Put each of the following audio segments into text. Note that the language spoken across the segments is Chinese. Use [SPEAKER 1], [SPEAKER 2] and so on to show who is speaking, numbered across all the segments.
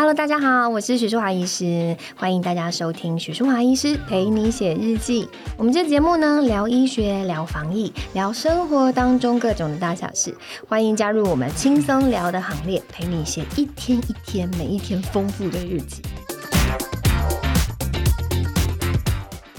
[SPEAKER 1] Hello，大家好，我是许淑华医师，欢迎大家收听许淑华医师陪你写日记。我们这节目呢，聊医学，聊防疫，聊生活当中各种的大小事。欢迎加入我们轻松聊的行列，陪你写一天一天，每一天丰富的日记。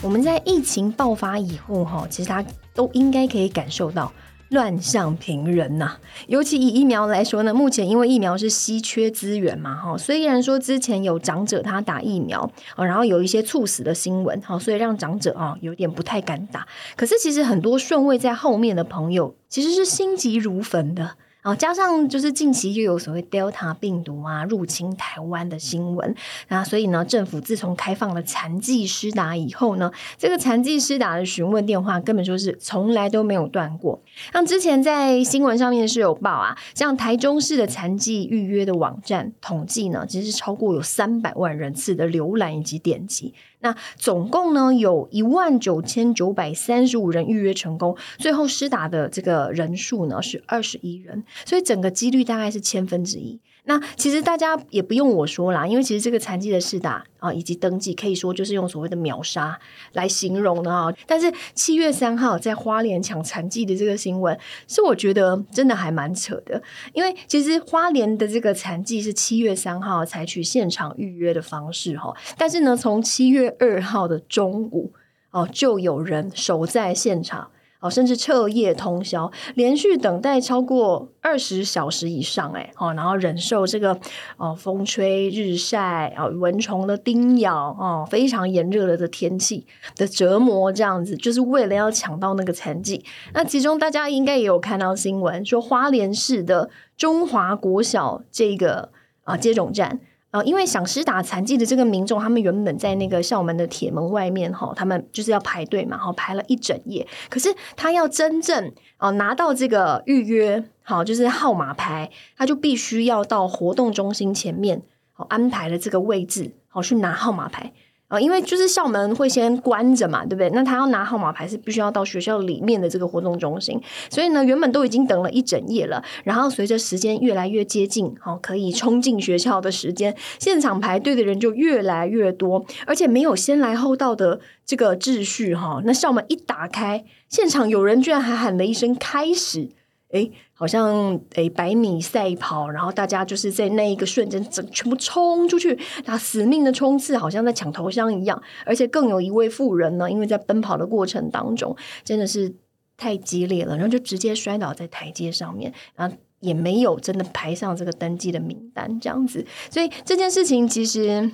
[SPEAKER 1] 我们在疫情爆发以后，哈，其实大家都应该可以感受到。乱象频仍呐，尤其以疫苗来说呢，目前因为疫苗是稀缺资源嘛，哈，虽然说之前有长者他打疫苗，哦，然后有一些猝死的新闻，哈，所以让长者啊有点不太敢打，可是其实很多顺位在后面的朋友其实是心急如焚的。然后加上就是近期又有所谓 Delta 病毒啊入侵台湾的新闻，那所以呢，政府自从开放了残疾施打以后呢，这个残疾施打的询问电话根本就是从来都没有断过。像之前在新闻上面是有报啊，像台中市的残疾预约的网站统计呢，其实超过有三百万人次的浏览以及点击。那总共呢，有一万九千九百三十五人预约成功，最后施打的这个人数呢是二十一人，所以整个几率大概是千分之一。那其实大家也不用我说啦，因为其实这个残疾的试打啊，以及登记，可以说就是用所谓的秒杀来形容的啊。但是七月三号在花莲抢残疾的这个新闻，是我觉得真的还蛮扯的，因为其实花莲的这个残疾是七月三号采取现场预约的方式哈，但是呢，从七月二号的中午哦，就有人守在现场。哦，甚至彻夜通宵，连续等待超过二十小时以上，哎，哦，然后忍受这个哦风吹日晒啊，蚊虫的叮咬哦，非常炎热的的天气的折磨，这样子就是为了要抢到那个残疾。那其中大家应该也有看到新闻，说花莲市的中华国小这个啊接种站。啊，因为想施打残疾的这个民众，他们原本在那个校门的铁门外面哈，他们就是要排队嘛，哈，排了一整夜。可是他要真正哦拿到这个预约，好，就是号码牌，他就必须要到活动中心前面，好安排了这个位置，好去拿号码牌。啊，因为就是校门会先关着嘛，对不对？那他要拿号码牌是必须要到学校里面的这个活动中心，所以呢，原本都已经等了一整夜了。然后随着时间越来越接近，好可以冲进学校的时间，现场排队的人就越来越多，而且没有先来后到的这个秩序哈。那校门一打开，现场有人居然还喊了一声“开始”，哎。好像诶，百米赛跑，然后大家就是在那一个瞬间，整全部冲出去，打死命的冲刺，好像在抢头香一样。而且更有一位妇人呢，因为在奔跑的过程当中，真的是太激烈了，然后就直接摔倒在台阶上面，然后也没有真的排上这个登记的名单，这样子。所以这件事情其实。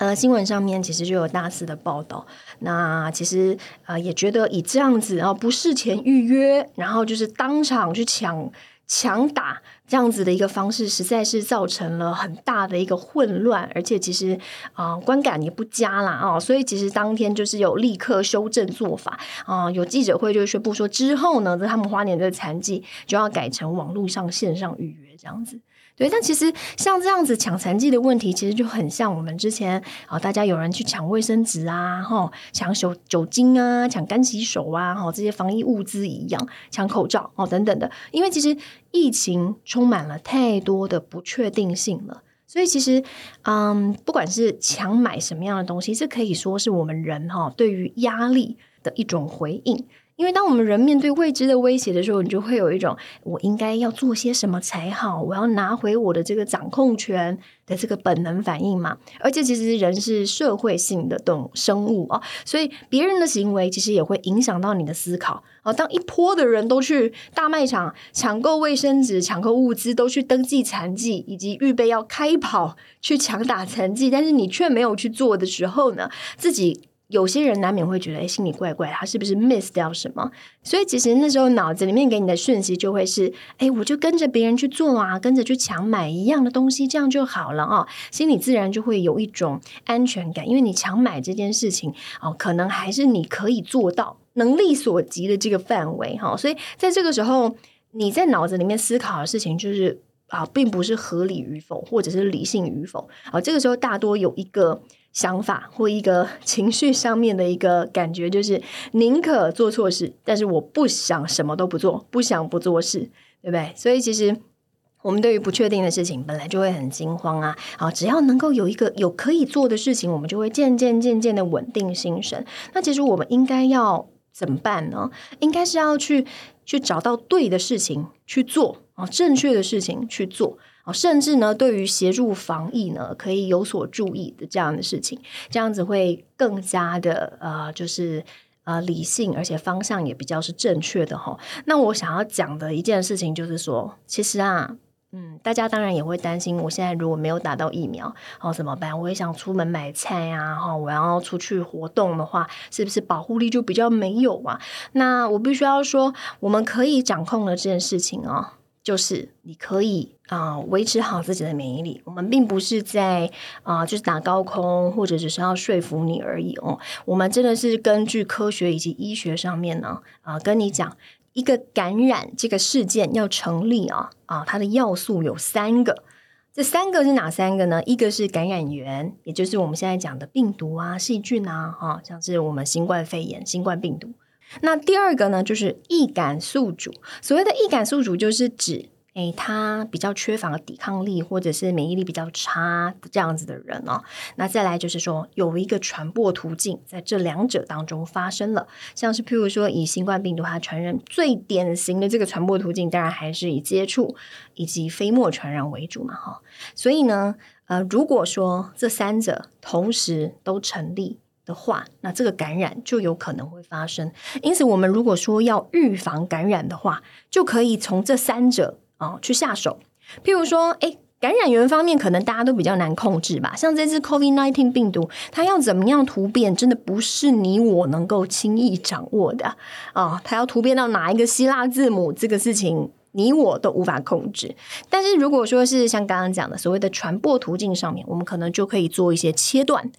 [SPEAKER 1] 呃，新闻上面其实就有大肆的报道。那其实呃，也觉得以这样子啊，不事前预约，然后就是当场去抢抢打这样子的一个方式，实在是造成了很大的一个混乱，而且其实啊，观感也不佳啦啊。所以其实当天就是有立刻修正做法啊，有记者会就宣布说，之后呢，在他们花莲的残疾就要改成网络上线上预约这样子。对，但其实像这样子抢残疾的问题，其实就很像我们之前啊，大家有人去抢卫生纸啊，哈，抢酒酒精啊，抢干洗手啊，哈，这些防疫物资一样，抢口罩哦等等的。因为其实疫情充满了太多的不确定性了，所以其实嗯，不管是抢买什么样的东西，这可以说是我们人哈对于压力的一种回应。因为当我们人面对未知的威胁的时候，你就会有一种我应该要做些什么才好，我要拿回我的这个掌控权的这个本能反应嘛。而且其实人是社会性的动生物啊，所以别人的行为其实也会影响到你的思考啊。当一波的人都去大卖场抢购卫生纸、抢购物资，都去登记残疾，以及预备要开跑去抢打残疾，但是你却没有去做的时候呢，自己。有些人难免会觉得，哎，心里怪怪，他是不是 miss 掉什么？所以其实那时候脑子里面给你的讯息就会是，哎，我就跟着别人去做啊，跟着去抢买一样的东西，这样就好了啊，心里自然就会有一种安全感，因为你抢买这件事情哦，可能还是你可以做到能力所及的这个范围哈。所以在这个时候，你在脑子里面思考的事情就是啊，并不是合理与否，或者是理性与否啊。这个时候大多有一个。想法或一个 情绪上面的一个感觉，就是宁可做错事，但是我不想什么都不做，不想不做事，对不对？所以其实我们对于不确定的事情本来就会很惊慌啊，好，只要能够有一个有可以做的事情，我们就会渐渐渐渐的稳定心神。那其实我们应该要怎么办呢？应该是要去去找到对的事情去做啊，正确的事情去做啊，甚至呢，对于协助防疫呢，可以有所注意的这样的事情，这样子会更加的呃，就是呃理性，而且方向也比较是正确的哈。那我想要讲的一件事情就是说，其实啊。嗯，大家当然也会担心，我现在如果没有打到疫苗，哦怎么办？我也想出门买菜啊，哈，我要出去活动的话，是不是保护力就比较没有啊？那我必须要说，我们可以掌控的这件事情哦，就是你可以啊维持好自己的免疫力。我们并不是在啊就是打高空，或者只是要说服你而已哦。我们真的是根据科学以及医学上面呢啊跟你讲。一个感染这个事件要成立啊啊，它的要素有三个，这三个是哪三个呢？一个是感染源，也就是我们现在讲的病毒啊、细菌啊，哈，像是我们新冠肺炎、新冠病毒。那第二个呢，就是易感宿主。所谓的易感宿主，就是指。诶，他比较缺乏抵抗力，或者是免疫力比较差这样子的人哦。那再来就是说，有一个传播途径在这两者当中发生了，像是譬如说，以新冠病毒它传染最典型的这个传播途径，当然还是以接触以及飞沫传染为主嘛，哈。所以呢，呃，如果说这三者同时都成立的话，那这个感染就有可能会发生。因此，我们如果说要预防感染的话，就可以从这三者。哦，去下手，譬如说，哎，感染源方面可能大家都比较难控制吧。像这次 COVID nineteen 病毒，它要怎么样突变，真的不是你我能够轻易掌握的啊。它要突变到哪一个希腊字母，这个事情你我都无法控制。但是如果说是像刚刚讲的所谓的传播途径上面，我们可能就可以做一些切断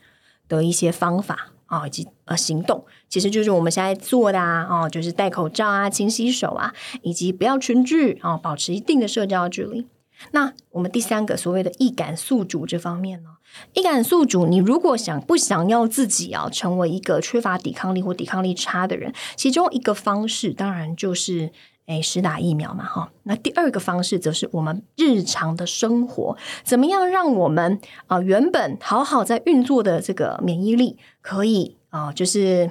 [SPEAKER 1] 的一些方法。啊，以及呃行动，其实就是我们现在做的啊，哦，就是戴口罩啊，勤洗手啊，以及不要群聚啊，保持一定的社交距离。那我们第三个所谓的易感宿主这方面呢，易感宿主，你如果想不想要自己啊成为一个缺乏抵抗力或抵抗力差的人，其中一个方式当然就是。哎，实打疫苗嘛，哈。那第二个方式则是我们日常的生活，怎么样让我们啊原本好好在运作的这个免疫力，可以啊，就是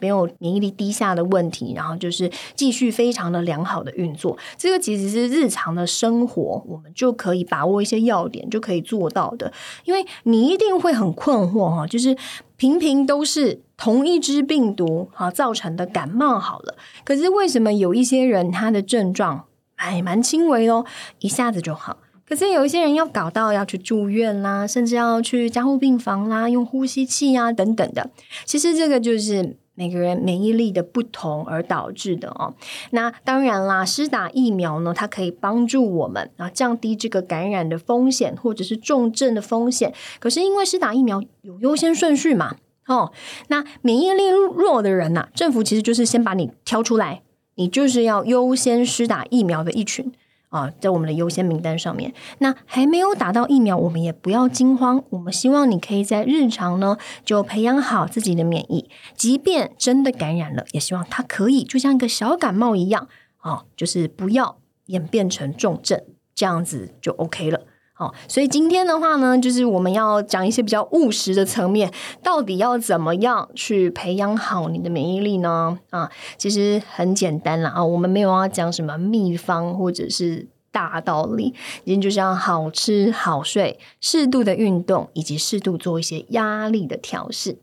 [SPEAKER 1] 没有免疫力低下的问题，然后就是继续非常的良好的运作。这个其实是日常的生活，我们就可以把握一些要点，就可以做到的。因为你一定会很困惑哈，就是平平都是。同一只病毒哈造成的感冒好了，可是为什么有一些人他的症状还蛮轻微哦，一下子就好？可是有一些人要搞到要去住院啦，甚至要去加护病房啦，用呼吸器啊等等的。其实这个就是每个人免疫力的不同而导致的哦。那当然啦，施打疫苗呢，它可以帮助我们啊降低这个感染的风险或者是重症的风险。可是因为施打疫苗有优先顺序嘛。哦，那免疫力弱的人呐，政府其实就是先把你挑出来，你就是要优先施打疫苗的一群啊，在我们的优先名单上面。那还没有打到疫苗，我们也不要惊慌，我们希望你可以在日常呢就培养好自己的免疫，即便真的感染了，也希望它可以就像一个小感冒一样啊，就是不要演变成重症，这样子就 OK 了。好，所以今天的话呢，就是我们要讲一些比较务实的层面，到底要怎么样去培养好你的免疫力呢？啊，其实很简单啦啊，我们没有要讲什么秘方或者是大道理，今天就是要好吃好睡，适度的运动，以及适度做一些压力的调试。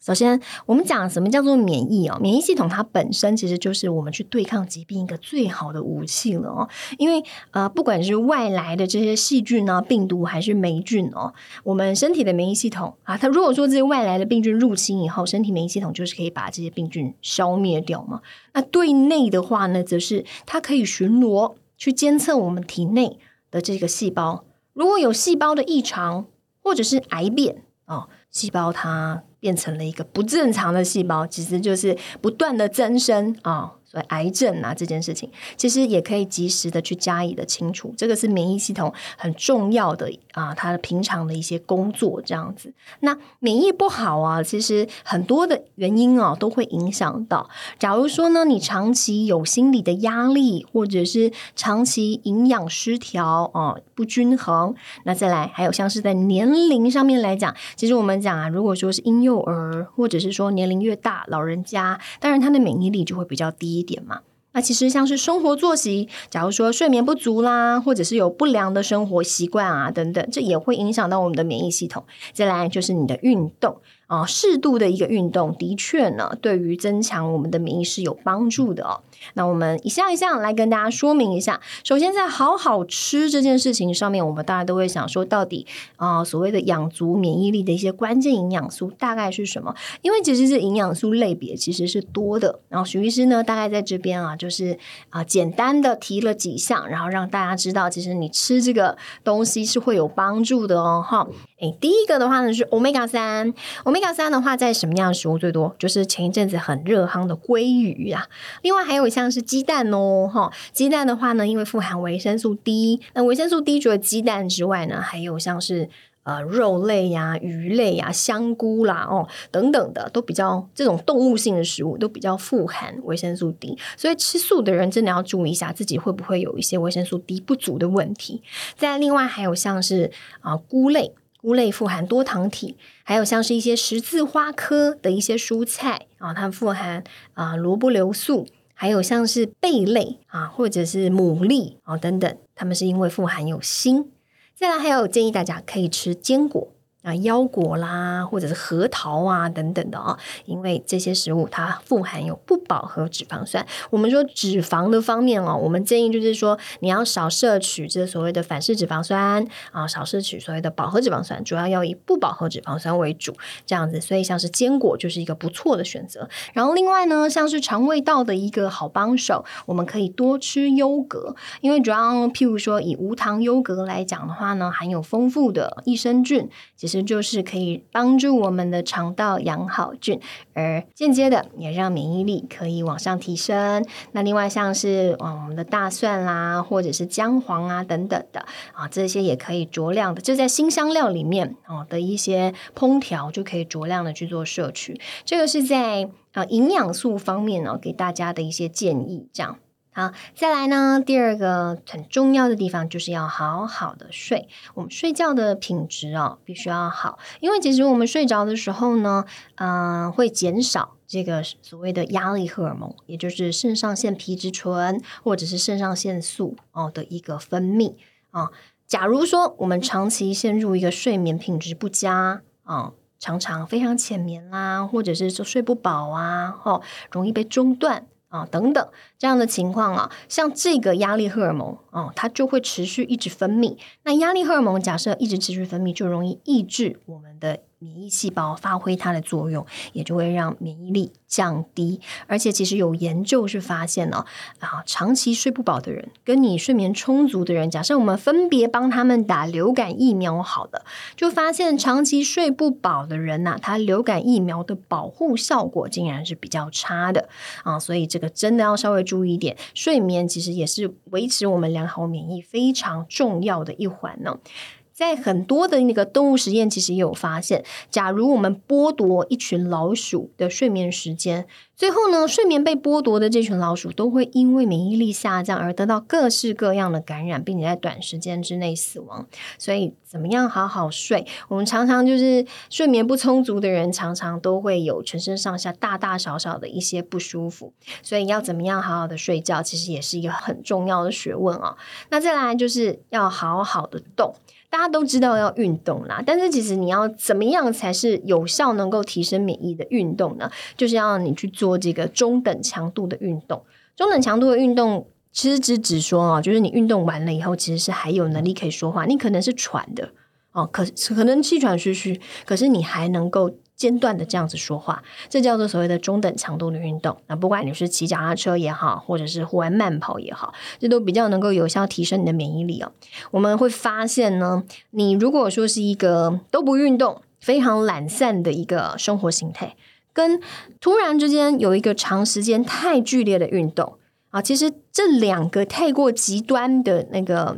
[SPEAKER 1] 首先，我们讲什么叫做免疫哦？免疫系统它本身其实就是我们去对抗疾病一个最好的武器了哦。因为呃，不管是外来的这些细菌啊、病毒还是霉菌哦，我们身体的免疫系统啊，它如果说这些外来的病菌入侵以后，身体免疫系统就是可以把这些病菌消灭掉嘛。那对内的话呢，则是它可以巡逻去监测我们体内的这个细胞，如果有细胞的异常或者是癌变哦，细胞它。变成了一个不正常的细胞，其实就是不断的增生啊，所以癌症啊这件事情，其实也可以及时的去加以的清除，这个是免疫系统很重要的啊，它的平常的一些工作这样子。那免疫不好啊，其实很多的原因啊都会影响到。假如说呢，你长期有心理的压力，或者是长期营养失调啊不均衡，那再来还有像是在年龄上面来讲，其实我们讲啊，如果说是婴幼幼儿，或者是说年龄越大，老人家，当然他的免疫力就会比较低。一点嘛，那其实像是生活作息，假如说睡眠不足啦，或者是有不良的生活习惯啊等等，这也会影响到我们的免疫系统。再来就是你的运动。啊，适度的一个运动的确呢，对于增强我们的免疫是有帮助的哦。那我们一项一项来跟大家说明一下。首先，在好好吃这件事情上面，我们大家都会想说，到底啊，所谓的养足免疫力的一些关键营养素大概是什么？因为其实是营养素类别其实是多的。然后徐医师呢，大概在这边啊，就是啊，简单的提了几项，然后让大家知道，其实你吃这个东西是会有帮助的哦。哈，诶，第一个的话呢是 omega 三，omega。一到三的话，在什么样的食物最多？就是前一阵子很热夯的鲑鱼啊。另外还有像是鸡蛋哦，哈，鸡蛋的话呢，因为富含维生素 D，那维生素 D 除了鸡蛋之外呢，还有像是呃肉类呀、鱼类呀、香菇啦哦等等的，都比较这种动物性的食物都比较富含维生素 D。所以吃素的人真的要注意一下自己会不会有一些维生素 D 不足的问题。再另外还有像是啊菇类。菇类富含多糖体，还有像是一些十字花科的一些蔬菜啊，它富含啊萝卜硫素，还有像是贝类啊，或者是牡蛎啊等等，它们是因为富含有锌。再来还有建议大家可以吃坚果。啊，腰果啦，或者是核桃啊，等等的啊，因为这些食物它富含有不饱和脂肪酸。我们说脂肪的方面哦，我们建议就是说你要少摄取这所谓的反式脂肪酸啊，少摄取所谓的饱和脂肪酸，主要要以不饱和脂肪酸为主，这样子。所以像是坚果就是一个不错的选择。然后另外呢，像是肠胃道的一个好帮手，我们可以多吃优格，因为主要譬如说以无糖优格来讲的话呢，含有丰富的益生菌。其实就是可以帮助我们的肠道养好菌，而间接的也让免疫力可以往上提升。那另外像是啊我们的大蒜啦，或者是姜黄啊等等的啊，这些也可以酌量的，就在新香料里面哦的一些烹调就可以酌量的去做摄取。这个是在啊营养素方面呢给大家的一些建议，这样。好，再来呢，第二个很重要的地方就是要好好的睡。我们睡觉的品质哦，必须要好，因为其实我们睡着的时候呢，嗯，会减少这个所谓的压力荷尔蒙，也就是肾上腺皮质醇或者是肾上腺素哦的一个分泌啊。假如说我们长期陷入一个睡眠品质不佳啊，常常非常浅眠啦，或者是说睡不饱啊，哦，容易被中断。啊，等等这样的情况啊，像这个压力荷尔蒙啊，它就会持续一直分泌。那压力荷尔蒙假设一直持续分泌，就容易抑制我们的。免疫细胞发挥它的作用，也就会让免疫力降低。而且，其实有研究是发现呢，啊，长期睡不饱的人，跟你睡眠充足的人，假设我们分别帮他们打流感疫苗，好的，就发现长期睡不饱的人呐，他流感疫苗的保护效果竟然是比较差的啊。所以，这个真的要稍微注意一点，睡眠其实也是维持我们良好免疫非常重要的一环呢。在很多的那个动物实验，其实也有发现，假如我们剥夺一群老鼠的睡眠时间，最后呢，睡眠被剥夺的这群老鼠都会因为免疫力下降而得到各式各样的感染，并且在短时间之内死亡。所以，怎么样好好睡？我们常常就是睡眠不充足的人，常常都会有全身上下大大小小的一些不舒服。所以，要怎么样好好的睡觉，其实也是一个很重要的学问啊。那再来就是要好好的动。大家都知道要运动啦，但是其实你要怎么样才是有效能够提升免疫的运动呢？就是要你去做这个中等强度的运动。中等强度的运动其实只只说啊，就是你运动完了以后，其实是还有能力可以说话，你可能是喘的哦，可可能气喘吁吁，可是你还能够。间断的这样子说话，这叫做所谓的中等强度的运动。那不管你是骑脚踏车也好，或者是户外慢跑也好，这都比较能够有效提升你的免疫力哦。我们会发现呢，你如果说是一个都不运动、非常懒散的一个生活形态。跟突然之间有一个长时间太剧烈的运动啊，其实这两个太过极端的那个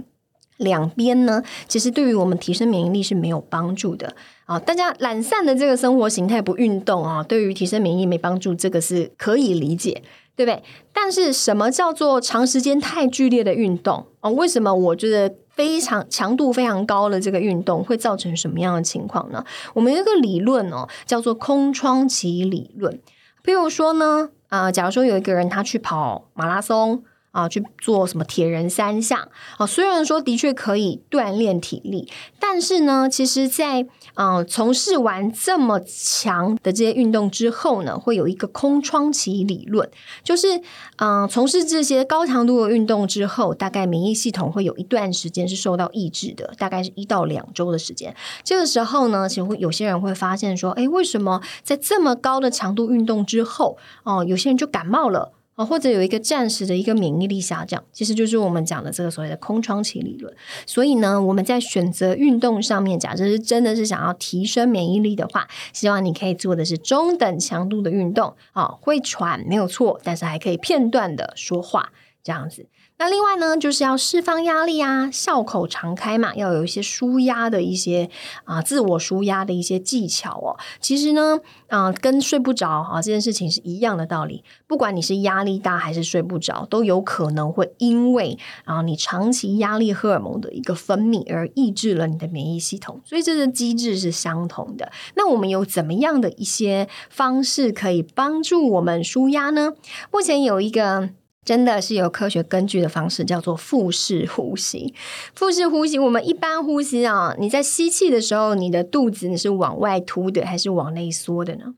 [SPEAKER 1] 两边呢，其实对于我们提升免疫力是没有帮助的啊。大家懒散的这个生活形态不运动啊，对于提升免疫力没帮助，这个是可以理解。对不对？但是什么叫做长时间太剧烈的运动啊？为什么我觉得非常强度非常高的这个运动会造成什么样的情况呢？我们有一个理论哦，叫做空窗期理论。比如说呢，啊，假如说有一个人他去跑马拉松。啊，去做什么铁人三项啊？虽然说的确可以锻炼体力，但是呢，其实，在嗯从事完这么强的这些运动之后呢，会有一个空窗期理论，就是嗯从事这些高强度的运动之后，大概免疫系统会有一段时间是受到抑制的，大概是一到两周的时间。这个时候呢，其实会有些人会发现说，哎，为什么在这么高的强度运动之后，哦，有些人就感冒了？或者有一个暂时的一个免疫力下降，其实就是我们讲的这个所谓的空窗期理论。所以呢，我们在选择运动上面，假设是真的是想要提升免疫力的话，希望你可以做的是中等强度的运动。啊，会喘没有错，但是还可以片段的说话这样子。那另外呢，就是要释放压力啊，笑口常开嘛，要有一些舒压的一些啊，自我舒压的一些技巧哦。其实呢，啊，跟睡不着啊这件事情是一样的道理。不管你是压力大还是睡不着，都有可能会因为啊你长期压力荷尔蒙的一个分泌而抑制了你的免疫系统，所以这个机制是相同的。那我们有怎么样的一些方式可以帮助我们舒压呢？目前有一个。真的是有科学根据的方式，叫做腹式呼吸。腹式呼吸，我们一般呼吸啊，你在吸气的时候，你的肚子你是往外凸的，还是往内缩的呢？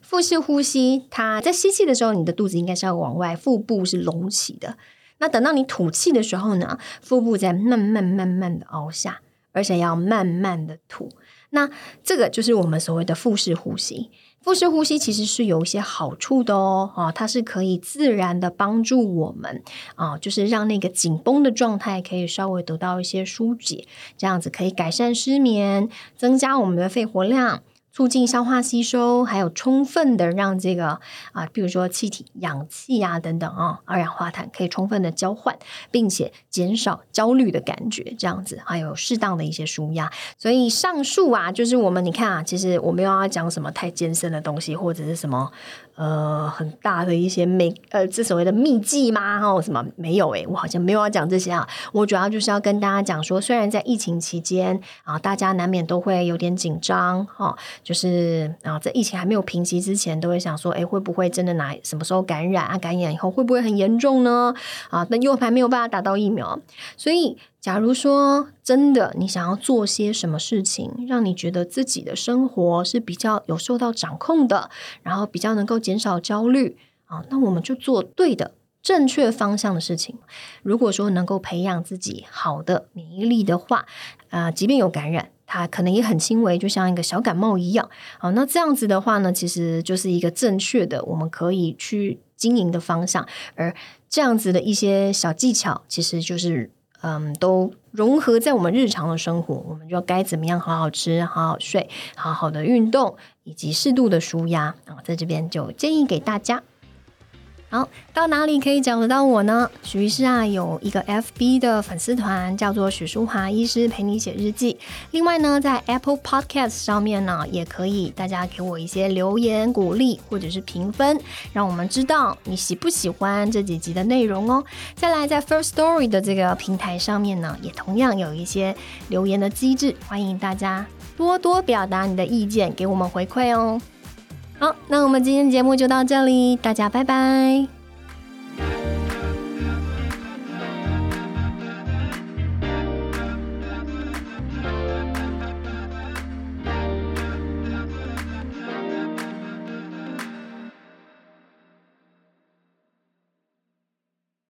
[SPEAKER 1] 腹式呼吸，它在吸气的时候，你的肚子应该是要往外，腹部是隆起的。那等到你吐气的时候呢，腹部在慢慢慢慢的凹下，而且要慢慢的吐。那这个就是我们所谓的腹式呼吸。腹式呼吸其实是有一些好处的哦，啊，它是可以自然的帮助我们啊，就是让那个紧绷的状态可以稍微得到一些疏解，这样子可以改善失眠，增加我们的肺活量。促进消化吸收，还有充分的让这个啊，比如说气体、氧气啊等等啊，二氧化碳可以充分的交换，并且减少焦虑的感觉，这样子还有适当的一些舒压。所以上述啊，就是我们你看啊，其实我没有要讲什么太艰深的东西，或者是什么。呃，很大的一些美呃，这所谓的秘技吗？哦，什么没有？诶，我好像没有要讲这些啊。我主要就是要跟大家讲说，虽然在疫情期间啊，大家难免都会有点紧张哈，就是啊，在疫情还没有平息之前，都会想说，哎，会不会真的哪什么时候感染啊？感染以后会不会很严重呢？啊，那又还没有办法打到疫苗，所以。假如说真的，你想要做些什么事情，让你觉得自己的生活是比较有受到掌控的，然后比较能够减少焦虑啊，那我们就做对的、正确方向的事情。如果说能够培养自己好的免疫力的话，啊，即便有感染，它可能也很轻微，就像一个小感冒一样。好，那这样子的话呢，其实就是一个正确的，我们可以去经营的方向。而这样子的一些小技巧，其实就是。嗯，都融合在我们日常的生活，我们就该怎么样好好吃、好好睡、好好的运动，以及适度的舒压啊，在这边就建议给大家。好，到哪里可以找得到我呢？许医师啊，有一个 FB 的粉丝团，叫做许淑华医师陪你写日记。另外呢，在 Apple Podcast 上面呢，也可以大家给我一些留言鼓励或者是评分，让我们知道你喜不喜欢这几集的内容哦。再来，在 First Story 的这个平台上面呢，也同样有一些留言的机制，欢迎大家多多表达你的意见，给我们回馈哦。好，那我们今天节目就到这里，大家拜拜。